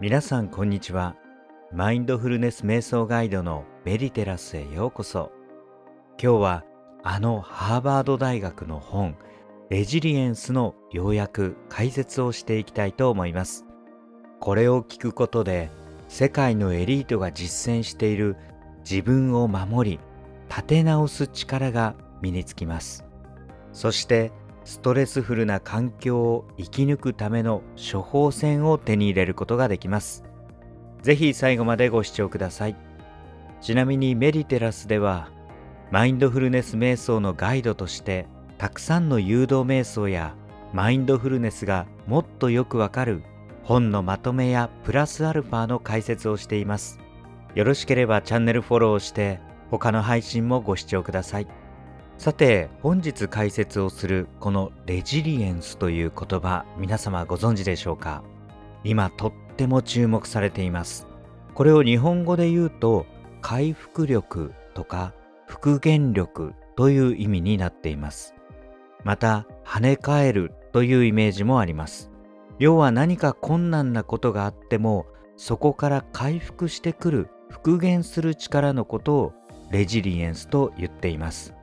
皆さんこんにちは。マインドフルネス瞑想ガイドのメディテラスへようこそ。今日はあのハーバード大学の本レジリエンスの要約解説をしていきたいと思います。これを聞くことで世界のエリートが実践している自分を守り立て直す力が身につきます。そしてストレスフルな環境を生き抜くための処方箋を手に入れることができます。ぜひ最後までご視聴ください。ちなみにメディテラスではマインドフルネス瞑想のガイドとしてたくさんの誘導瞑想やマインドフルネスがもっとよくわかる本のまとめやプラスアルファの解説をしています。よろしければチャンネルフォローして他の配信もご視聴ください。さて本日解説をするこのレジリエンスという言葉皆様ご存知でしょうか？今とっても注目されています。これを日本語で言うと回復力とか復元力という意味になっています。また跳ね返るというイメージもあります。要は何か困難なことがあってもそこから回復してくる復元する力のことをレジリエンスと言っています。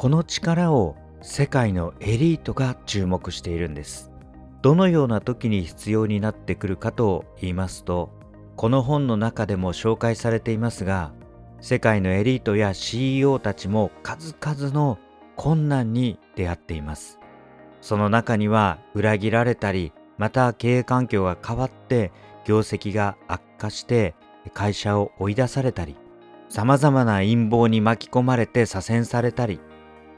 この力を世界のエリートが注目しているんです。どのような時に必要になってくるかと言いますとこの本の中でも紹介されていますが世界のエリートや CEO たちも数々の困難に出会っています。その中には裏切られたりまた経営環境が変わって業績が悪化して会社を追い出されたり様々な陰謀に巻き込まれて左遷されたり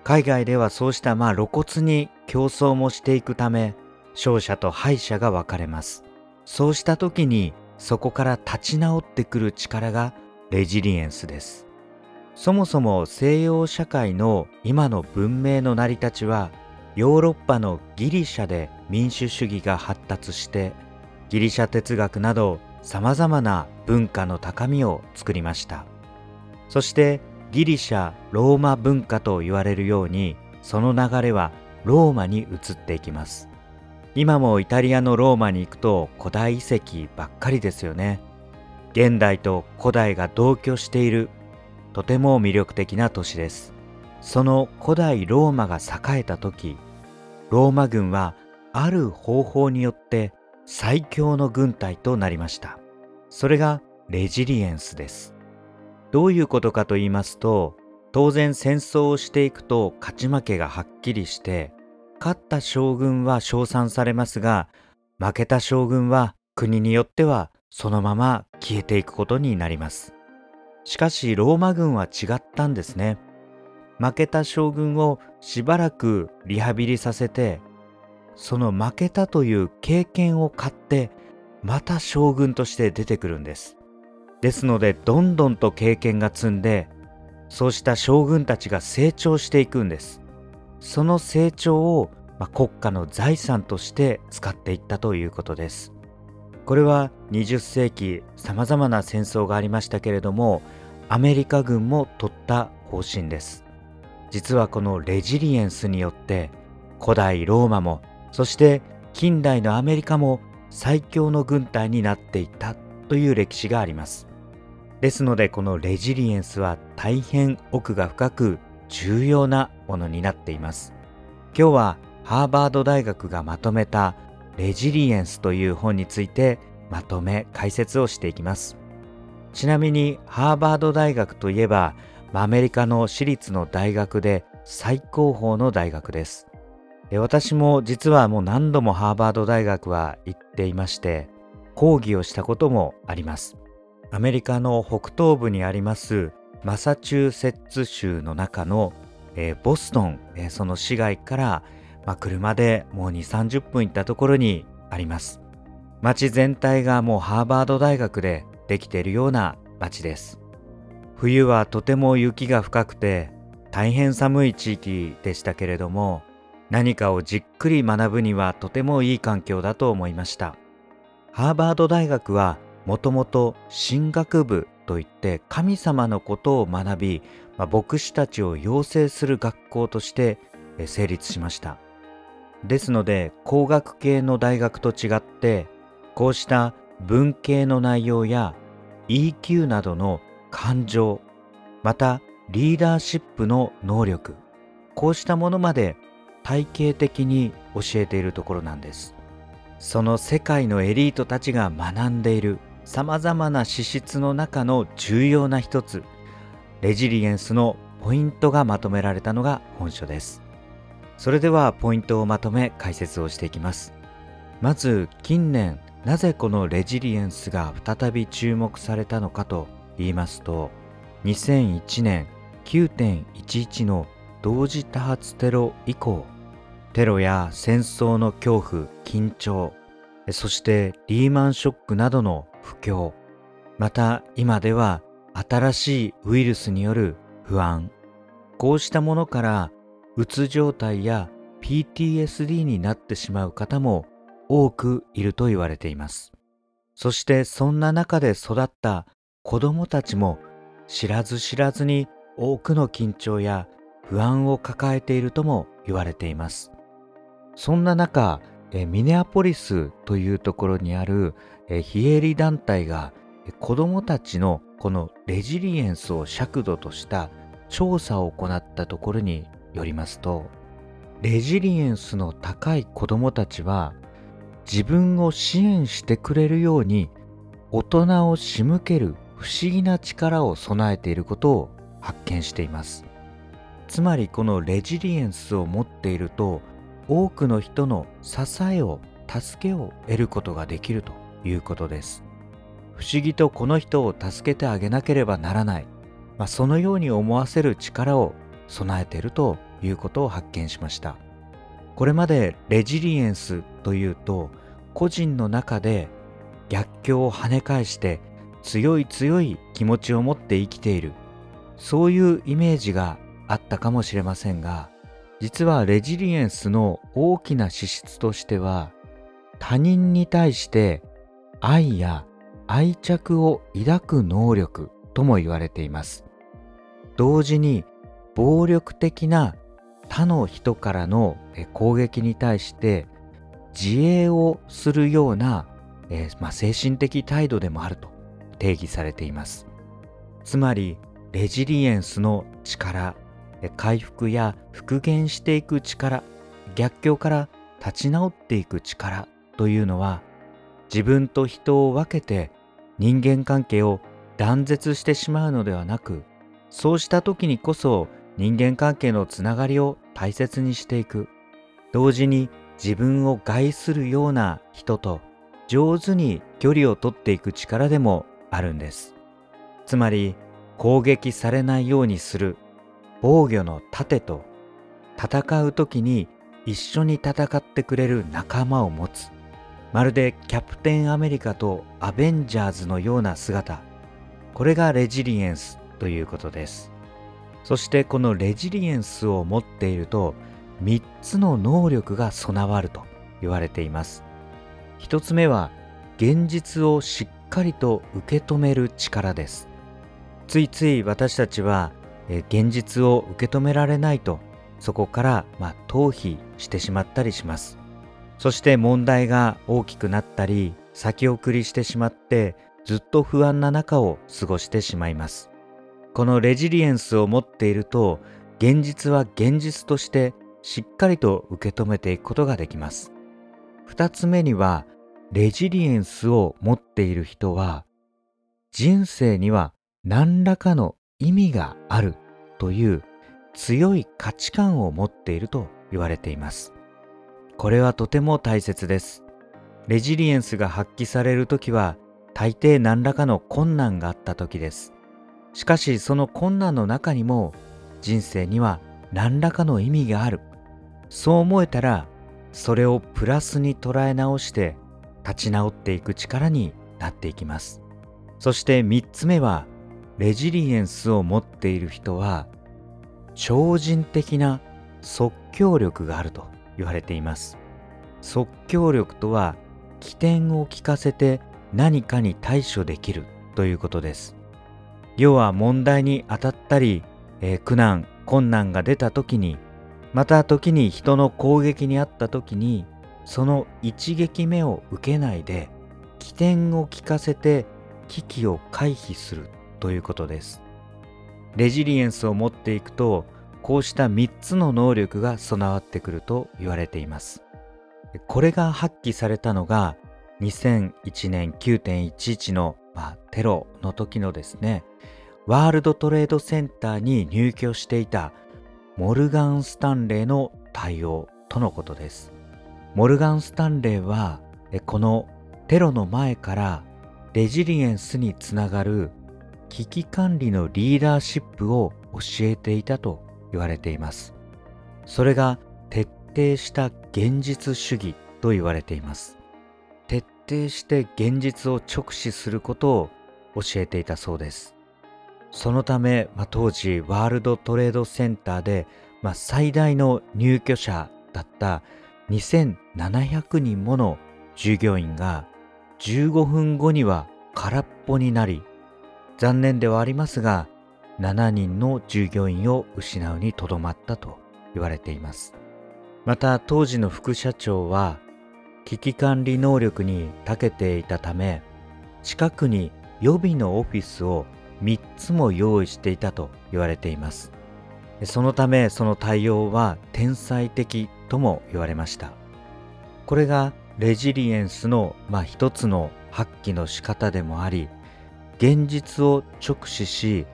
海外ではそうしたまあ露骨に競争もしていくため勝者と敗者が分かれます。そうした時にそこから立ち直ってくる力がレジリエンスです。そもそも西洋社会の今の文明の成り立ちはヨーロッパのギリシャで民主主義が発達してギリシャ哲学など様々な文化の高みを作りました。そしてギリシャ・ローマ文化と言われるようにその流れはローマに移っていきます。今もイタリアのローマに行くと古代遺跡ばっかりですよね。現代と古代が同居しているとても魅力的な都市です。その古代ローマが栄えた時ローマ軍はある方法によって最強の軍隊となりました。それがレジリエンスです。どういうことかと言いますと当然戦争をしていくと勝ち負けがはっきりして勝った将軍は称賛されますが負けた将軍は国によってはそのまま消えていくことになります。しかしローマ軍は違ったんですね。負けた将軍をしばらくリハビリさせてその負けたという経験を買ってまた将軍として出てくるんです。ですのでどんどんと経験が積んでそうした将軍たちが成長していくんです。その成長を、まあ、国家の財産として使っていったということです。これは20世紀さまざまな戦争がありましたけれどもアメリカ軍も取った方針です。実はこのレジリエンスによって古代ローマもそして近代のアメリカも最強の軍隊になっていったという歴史があります。ですのでこのレジリエンスは大変奥が深く重要なものになっています。今日はハーバード大学がまとめたレジリエンスという本についてまとめ解説をしていきます。ちなみにハーバード大学といえばアメリカの私立の大学で最高峰の大学です。私も実はもう何度もハーバード大学は行っていまして講義をしたこともあります。アメリカの北東部にありますマサチューセッツ州の中の、えー、ボストン、えー、その市街から、まあ、車でもう2、30分行ったところにあります。街全体がもうハーバード大学でできているような街です。冬はとても雪が深くて大変寒い地域でしたけれども何かをじっくり学ぶにはとてもいい環境だと思いました。ハーバード大学はもともと神学部といって神様のことを学び、まあ、牧師たちを養成する学校として成立しました。ですので工学系の大学と違ってこうした文系の内容や EQ などの感情またリーダーシップの能力こうしたものまで体系的に教えているところなんです。その世界のエリートたちが学んでいる。さまざまな資質の中の重要な一つレジリエンスのポイントがまとめられたのが本書です。それではポイントをまとめ解説をしていきます。まず近年なぜこのレジリエンスが再び注目されたのかと言いますと2001年9.11の同時多発テロ以降テロや戦争の恐怖緊張そしてリーマンショックなどの不況。また今では新しいウイルスによる不安。こうしたものからうつ状態や PTSD になってしまう方も多くいると言われています。そしてそんな中で育った子供たちも知らず知らずに多くの緊張や不安を抱えているとも言われています。そんな中ミネアポリスというところにある非営利団体が子どもたちのこのレジリエンスを尺度とした調査を行ったところによりますとレジリエンスの高い子どもたちは自分を支援してくれるように大人を仕向ける不思議な力を備えていることを発見しています。つまりこのレジリエンスを持っていると多くの人の支えを助けを得ることができると。いうことです。不思議とこの人を助けてあげなければならない、まあ、そのように思わせる力を備えているということを発見しました。これまでレジリエンスというと個人の中で逆境を跳ね返して強い強い気持ちを持って生きている。そういうイメージがあったかもしれませんが実はレジリエンスの大きな資質としては他人に対して愛や愛着を抱く能力とも言われています。同時に暴力的な他の人からの攻撃に対して自衛をするような、えー、まあ、精神的態度でもあると定義されています。つまりレジリエンスの力回復や復元していく力逆境から立ち直っていく力というのは自分と人を分けて人間関係を断絶してしまうのではなくそうした時にこそ人間関係のつながりを大切にしていく。同時に自分を害するような人と上手に距離を取っていく力でもあるんです。つまり攻撃されないようにする。防御の盾と戦う時に一緒に戦ってくれる仲間を持つ。まるでキャプテンアメリカとアベンジャーズのような姿。これがレジリエンスということです。そしてこのレジリエンスを持っていると3つの能力が備わると言われています。1つ目は現実をしっかりと受け止める力です。ついつい私たちは現実を受け止められないとそこから、まあ、逃避してしまったりします。そして問題が大きくなったり先送りしてしまってずっと不安な中を過ごしてしまいます。このレジリエンスを持っていると現実は現実としてしっかりと受け止めていくことができます。二つ目にはレジリエンスを持っている人は人生には何らかの意味があるという強い価値観を持っていると言われています。これはとても大切です。レジリエンスが発揮される時は大抵何らかの困難があった時です。しかしその困難の中にも人生には何らかの意味がある。そう思えたらそれをプラスに捉え直して立ち直っていく力になっていきます。そして3つ目はレジリエンスを持っている人は超人的な即興力があると。言われています。即興力とは起点を聞かせて何かに対処できるということです。要は問題に当たったり、えー、苦難困難が出た時にまた時に人の攻撃にあった時にその一撃目を受けないで起点を効かせて危機を回避するということです。レジリエンスを持っていくとこうした3つの能力が備わってくると言われています。これが発揮されたのが2001年9.11の、まあ、テロの時のですね。ワールドトレードセンターに入居していたモルガン・スタンレーの対応とのことです。モルガン・スタンレーはこのテロの前からレジリエンスにつながる危機管理のリーダーシップを教えていたと言われています。それが徹底した現実主義と言われています。徹底して現実を直視することを教えていたそうです。そのため、まあ、当時ワールドトレードセンターで、まあ、最大の入居者だった2700人もの従業員が15分後には空っぽになり残念ではありますが7人の従業員を失うにとどまったと言われています。また当時の副社長は危機管理能力に長けていたため近くに予備のオフィスを3つも用意していたと言われています。そのためその対応は天才的とも言われました。これがレジリエンスの、まあ、一つの発揮の仕方でもあり現実を直視し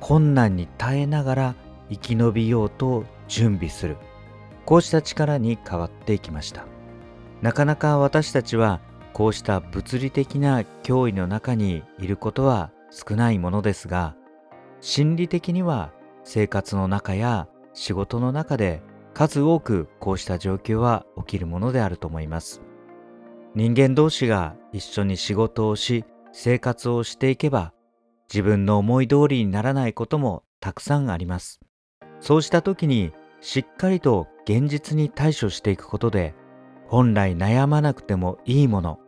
困難に耐えながら生き延びようと準備する。こうした力に変わっていきました。なかなか私たちはこうした物理的な脅威の中にいることは少ないものですが心理的には生活の中や仕事の中で数多くこうした状況は起きるものであると思います。人間同士が一緒に仕事をし生活をしていけば自分の思い通りにならないこともたくさんあります。そうした時にしっかりと現実に対処していくことで本来悩まなくてもいいもの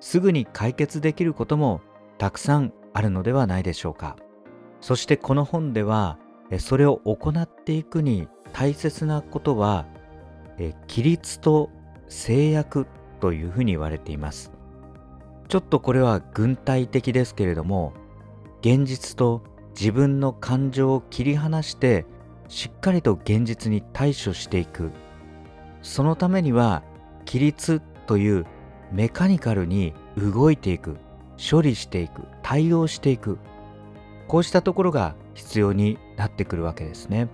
すぐに解決できることもたくさんあるのではないでしょうか。そしてこの本ではそれを行っていくに大切なことは規律と制約というふうに言われています。ちょっとこれは軍隊的ですけれども現実と自分の感情を切り離してしっかりと現実に対処していく。そのためには規律というメカニカルに動いていく処理していく対応していく。こうしたところが必要になってくるわけですね。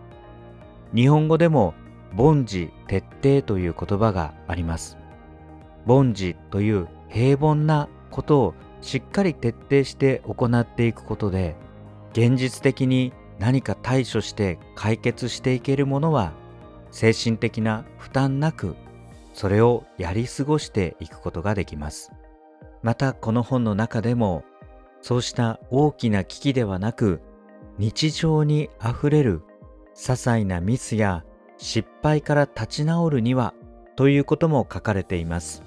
日本語でも凡事徹底という言葉があります。凡事という平凡なことをしっかり徹底して行っていくことで現実的に何か対処して解決していけるものは精神的な負担なくそれをやり過ごしていくことができます。またこの本の中でもそうした大きな危機ではなく日常にあふれる些細なミスや失敗から立ち直るにはということも書かれています。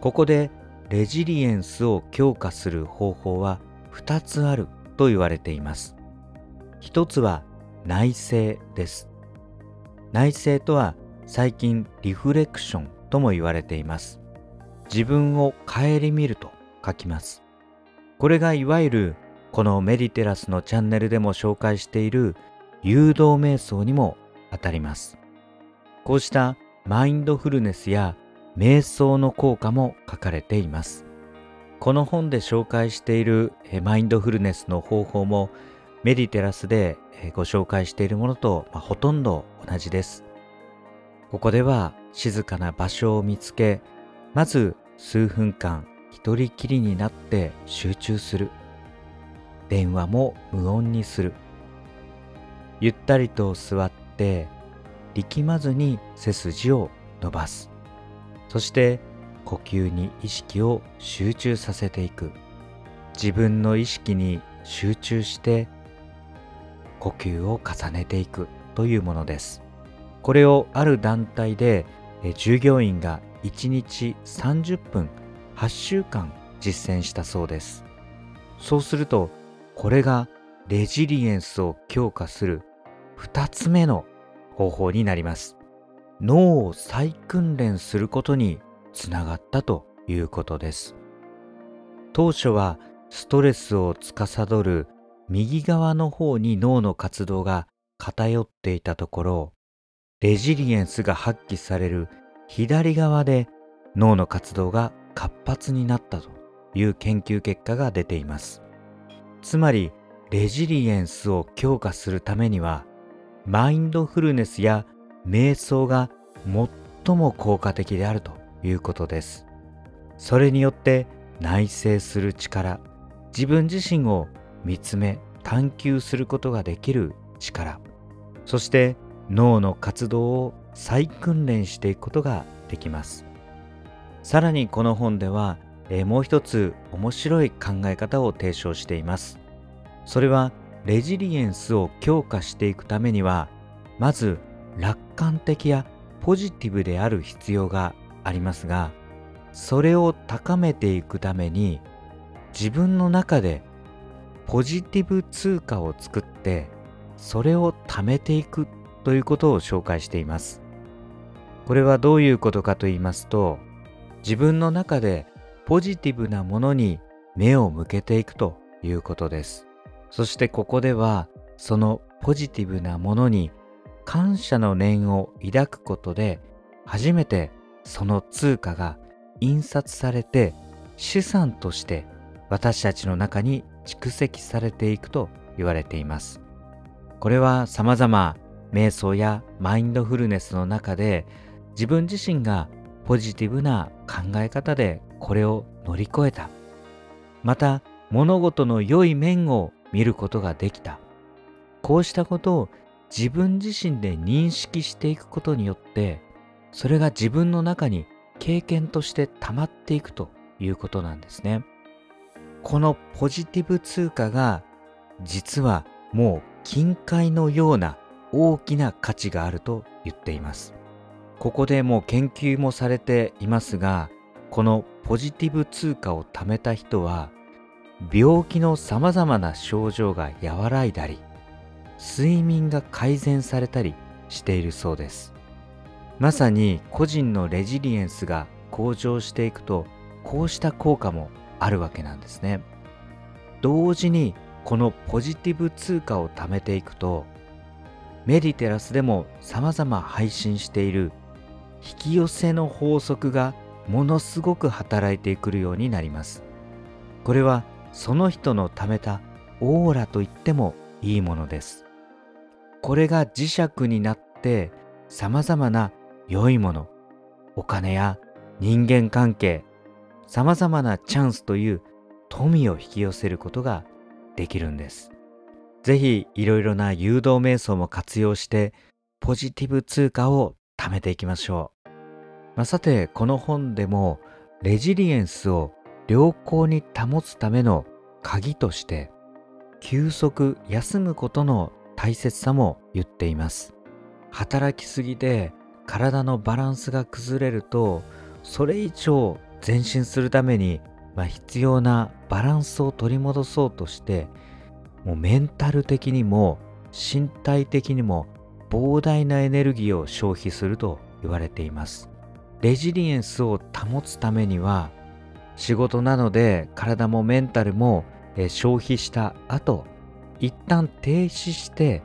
ここでレジリエンスを強化する方法は2つあると言われています。一つは内省です。内省とは最近リフレクションとも言われています。自分を顧みると書きます。これがいわゆるこのメディテラスのチャンネルでも紹介している誘導瞑想にもあたります。こうしたマインドフルネスや瞑想の効果も書かれています。この本で紹介しているマインドフルネスの方法もメディテラスでご紹介しているものと、ほとんど同じです。ここでは静かな場所を見つけまず数分間一人きりになって集中する。電話も無音にする。ゆったりと座って力まずに背筋を伸ばす。そして呼吸に意識を集中させていく。自分の意識に集中して呼吸を重ねていくというものです。これをある団体で従業員が1日30分8週間実践したそうです。そうするとこれがレジリエンスを強化する2つ目の方法になります。脳を再訓練することにつながったということです。当初はストレスを司る右側の方に脳の活動が偏っていたところレジリエンスが発揮される左側で脳の活動が活発になったという研究結果が出ています。つまりレジリエンスを強化するためにはマインドフルネスや瞑想が最も効果的であるということです。それによって内省する力自分自身を見つめ探求することができる力そして脳の活動を再訓練していくことができます。さらにこの本では、えー、もう一つ面白い考え方を提唱しています。それはレジリエンスを強化していくためにはまず楽観的やポジティブである必要がありますがそれを高めていくために自分の中でポジティブ通貨を作ってそれを貯めていくということを紹介しています。これはどういうことかと言いますと自分の中でポジティブなものに目を向けていくということです。そしてここではそのポジティブなものに感謝の念を抱くことで初めてその通貨が印刷されて資産として私たちの中に蓄積されていくと言われています。これは様々瞑想やマインドフルネスの中で自分自身がポジティブな考え方でこれを乗り越えた。また物事の良い面を見ることができた。こうしたことを自分自身で認識していくことによってそれが自分の中に経験として溜まっていくということなんですね。このポジティブ通貨が実はもう金塊のような大きな価値があると言っています。ここでもう研究もされていますが、このポジティブ通貨を貯めた人は病気の様々な症状が和らいだり、睡眠が改善されたりしているそうです。まさに個人のレジリエンスが向上していくとこうした効果もあるわけなんですね。同時にこのポジティブ通貨を貯めていくとメディテラスでも様々配信している引き寄せの法則がものすごく働いてくるようになります。これはその人の貯めたオーラと言ってもいいものです。これが磁石になって様々な良いもの、お金や人間関係、様々なチャンスという富を引き寄せることができるんです。ぜひいろいろな誘導瞑想も活用してポジティブ通貨を貯めていきましょう。まあ、さてこの本でもレジリエンスを良好に保つための鍵として休息休むことの大切さも言っています。働きすぎで体のバランスが崩れるとそれ以上前進するために、まあ、必要なバランスを取り戻そうとしてもうメンタル的にも身体的にも膨大なエネルギーを消費すると言われていますレジリエンスを保つためには仕事なので体もメンタルも消費した後一旦停止して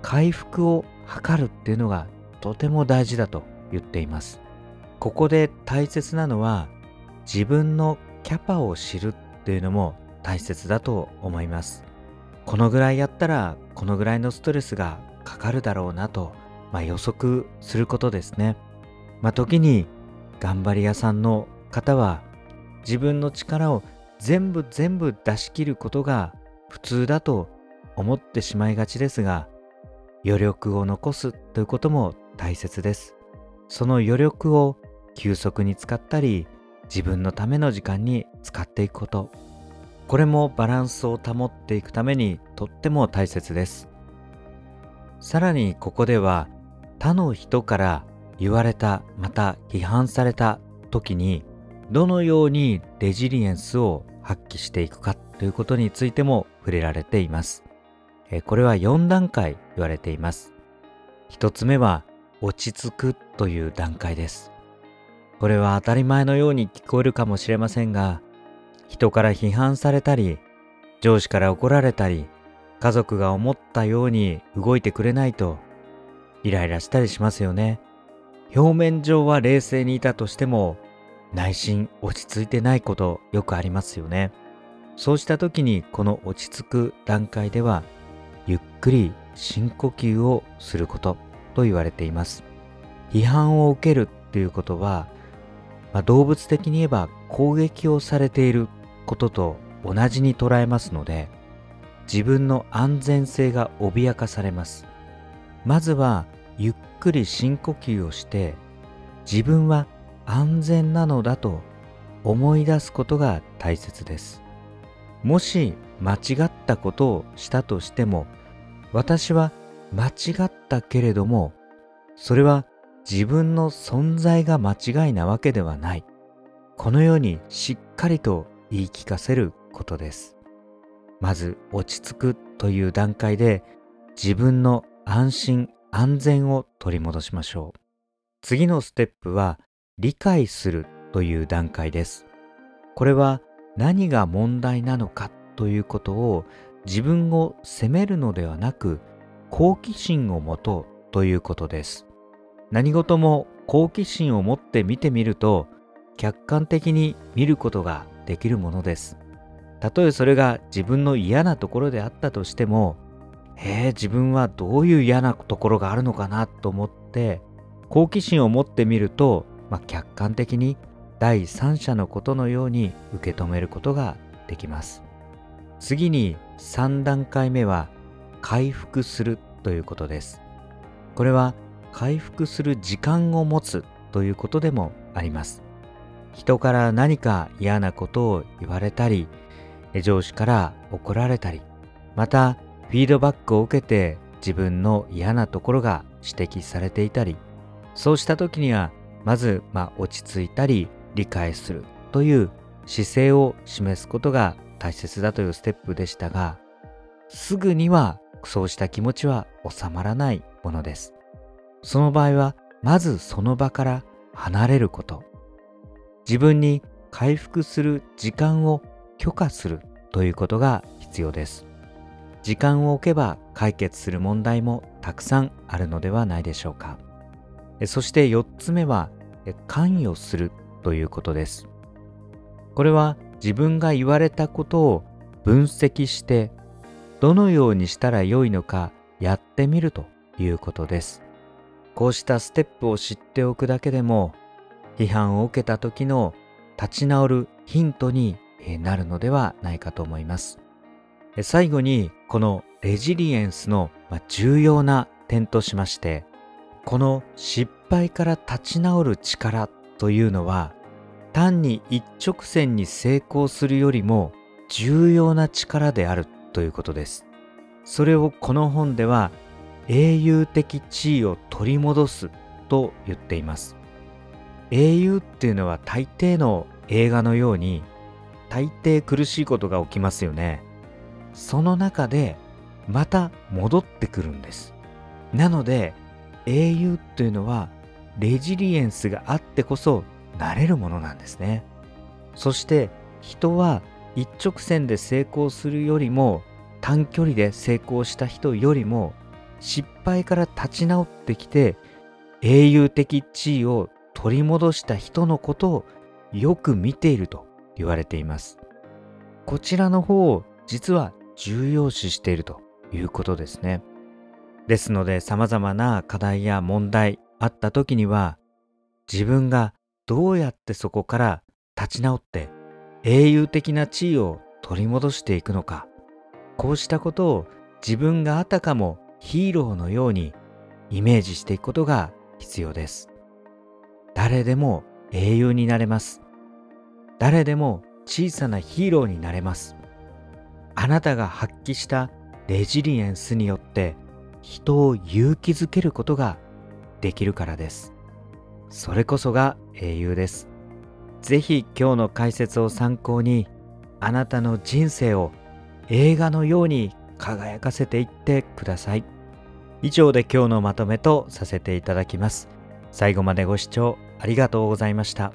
回復を図るっていうのがとても大事だと言っています。ここで大切なのは自分のキャパを知るっていうのも大切だと思います。このぐらいやったらこのぐらいのストレスがかかるだろうなと、まあ、予測することですね。まあ、時に頑張り屋さんの方は自分の力を全部全部出し切ることが普通だと思ってしまいがちですが余力を残すということも大切です。その余力を休息に使ったり、自分のための時間に使っていくこと。これもバランスを保っていくためにとっても大切です。さらにここでは他の人から言われたまた批判された時にどのようにレジリエンスを発揮していくかということについても触れられています。これは4段階言われています。1つ目は落ち着くという段階です。これは当たり前のように聞こえるかもしれませんが、人から批判されたり上司から怒られたり家族が思ったように動いてくれないとイライラしたりしますよね表面上は冷静にいたとしても内心落ち着いてないことよくありますよねそうした時にこの落ち着く段階ではゆっくり深呼吸をすることと言われています。批判を受けるっていうことは、まあ、動物的に言えば攻撃をされていることと同じに捉えますので自分の安全性が脅かされます。まずはゆっくり深呼吸をして自分は安全なのだと思い出すことが大切です。もし間違ったことをしたとしても私は間違ったけれどもそれは自分の存在が間違いなわけではない。このようにしっかりと言い聞かせることです。まず落ち着くという段階で自分の安心安全を取り戻しましょう。次のステップは理解するという段階です。これは何が問題なのかということを自分を責めるのではなく好奇心を持とうということです。何事も好奇心を持って見てみると客観的に見ることができるものです。たとえそれが自分の嫌なところであったとしてもへえ、自分はどういう嫌なところがあるのかな？と思って好奇心を持ってみると、まあ、客観的に第三者のことのように受け止めることができます。次に3段階目は回復するということです。これは回復する時間を持つということでもあります。人から何か嫌なことを言われたり上司から怒られたりまたフィードバックを受けて自分の嫌なところが指摘されていたりそうした時にはまず、まあ、落ち着いたり理解するという姿勢を示すことが大切だというステップでしたがすぐにはそうした気持ちは収まらないものです。その場合はまずその場から離れること。自分に回復する時間を許可するということが必要です。時間を置けば解決する問題もたくさんあるのではないでしょうか。そして4つ目は関与するということです。これは自分が言われたことを分析してどのようにしたらよいのかやってみるということです。こうしたステップを知っておくだけでも批判を受けた時の立ち直るヒントになるのではないかと思います。最後にこのレジリエンスの重要な点としましてこの失敗から立ち直る力というのは単に一直線に成功するよりも重要な力であるということです。それをこの本では英雄的地位を取り戻すと言っています。英雄っていうのは大抵の映画のように大抵苦しいことが起きますよね。その中でまた戻ってくるんです。なので英雄っていうのはレジリエンスがあってこそなれるものなんですね。そして人は一直線で成功するよりも短距離で成功した人よりも失敗から立ち直ってきて英雄的地位を取り戻した人のことをよく見ていると言われています。こちらの方を実は重要視しているということですね。ですので様々な課題や問題あった時には自分がどうやってそこから立ち直って英雄的な地位を取り戻していくのか。こうしたことを自分があたかもヒーローのようにイメージしていくことが必要です。誰でも英雄になれます。誰でも小さなヒーローになれます。あなたが発揮したレジリエンスによって人を勇気づけることができるからです。それこそが英雄です。ぜひ今日の解説を参考にあなたの人生を映画のように輝かせていってください。以上で今日のまとめとさせていただきます。最後までご視聴ありがとうございました。